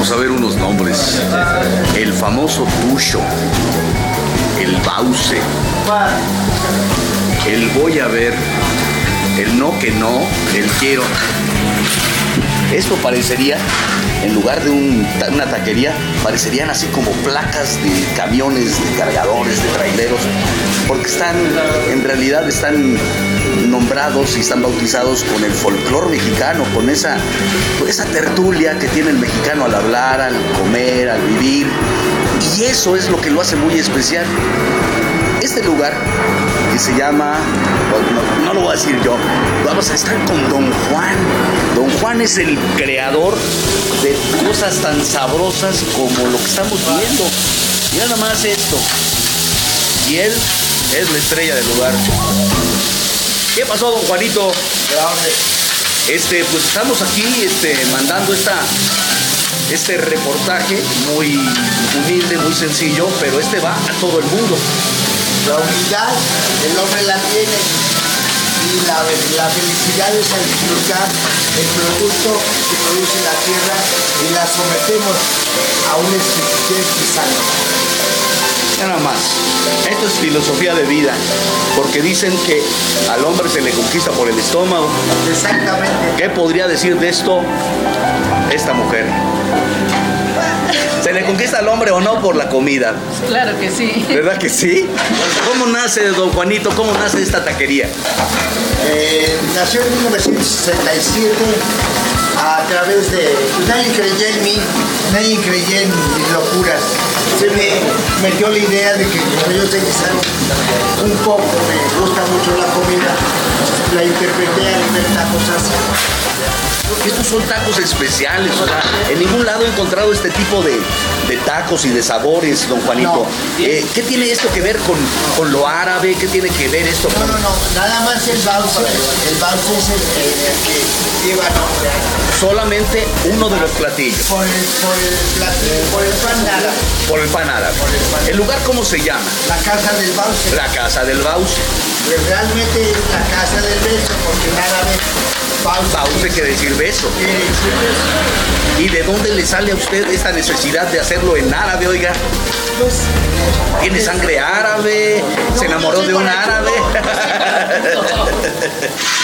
Vamos a ver unos nombres. El famoso Tucho, el Bause, el Voy a ver, el No que no, el Quiero. Esto parecería, en lugar de una taquería, parecerían así como placas de camiones, de cargadores, de traileros, porque están, en realidad están nombrados y están bautizados con el folclor mexicano, con esa, esa tertulia que tiene el mexicano al hablar, al comer, al vivir. Y eso es lo que lo hace muy especial. Este lugar que se llama, no, lo voy a decir yo, vamos a estar con Don Juan. Don Juan es el creador de cosas tan sabrosas como lo que estamos viendo. Y nada más esto. Y él es la estrella del lugar. ¿Qué pasó, don Juanito? Este, pues estamos aquí este, mandando esta, este reportaje muy humilde, muy sencillo, pero este va a todo el mundo. La humildad el hombre la tiene y la, la felicidad es al disfrutar el producto que produce la tierra y la sometemos a un y sano. Nada más. Esto es filosofía de vida, porque dicen que al hombre se le conquista por el estómago. Exactamente. ¿Qué podría decir de esto esta mujer? ¿Se le conquista al hombre o no por la comida? Claro que sí. ¿Verdad que sí? ¿Cómo nace, don Juanito? ¿Cómo nace esta taquería? Eh, nació en 1967 a través de... pues, nadie creyó en mí, nadie creyó en mis locuras. Se me metió la idea de que yo sé que un poco, me gusta mucho la comida, la interpreté a nivel tacos así. Estos son tacos especiales, o sea, en ningún lado he encontrado este tipo de, de tacos y de sabores, don Juanito. No. Eh, ¿Qué tiene esto que ver con, con lo árabe? ¿Qué tiene que ver esto No, con...? no, no, nada más el bauce, el bauce es el, el que lleva nombre Solamente uno de los platillos, por el, por el, platillo, por el pan nada, por el pan árabe. ¿El lugar cómo se llama? la casa del bauce. La Casa del Baus. Pues realmente es la casa del beso, porque bauce Bauce quiere decir beso. quiere decir beso. ¿Y de dónde le sale a usted esta necesidad de hacerlo en árabe, oiga? Pues, ¿Tiene sangre árabe? ¿Se enamoró de un árabe?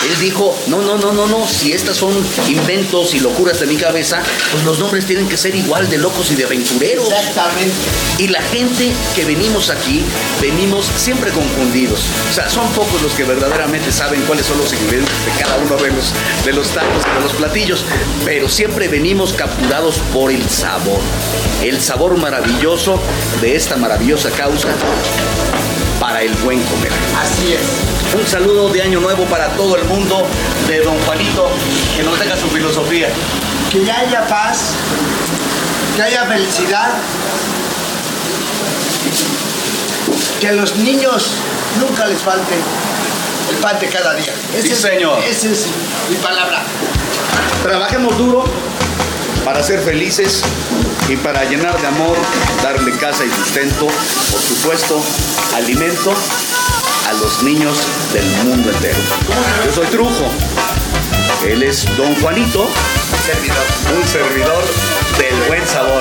Él dijo, no, no, no, no, no, si estas son inventos y locuras de mi cabeza, pues los nombres tienen que ser igual de locos y de aventureros. exactamente. Y la gente que venimos aquí, venimos siempre confundidos. O sea, son pocos los que verdaderamente saben cuáles son los ingredientes de cada uno de los, de los tacos y de los platillos. Pero siempre venimos capturados por el sabor. El sabor maravilloso de esta maravillosa causa para el buen comer. Así es. Un saludo de Año Nuevo para todo el mundo de Don Juanito, que nos deja su filosofía. Que haya paz, que haya felicidad, que a los niños nunca les falte el pan de cada día. Sí, es- señor. Esa es mi palabra. Trabajemos duro para ser felices y para llenar de amor, darle casa y sustento, por supuesto, alimento a los niños del mundo entero. Yo soy Trujo, él es Don Juanito, Servidor. un servidor del buen sabor.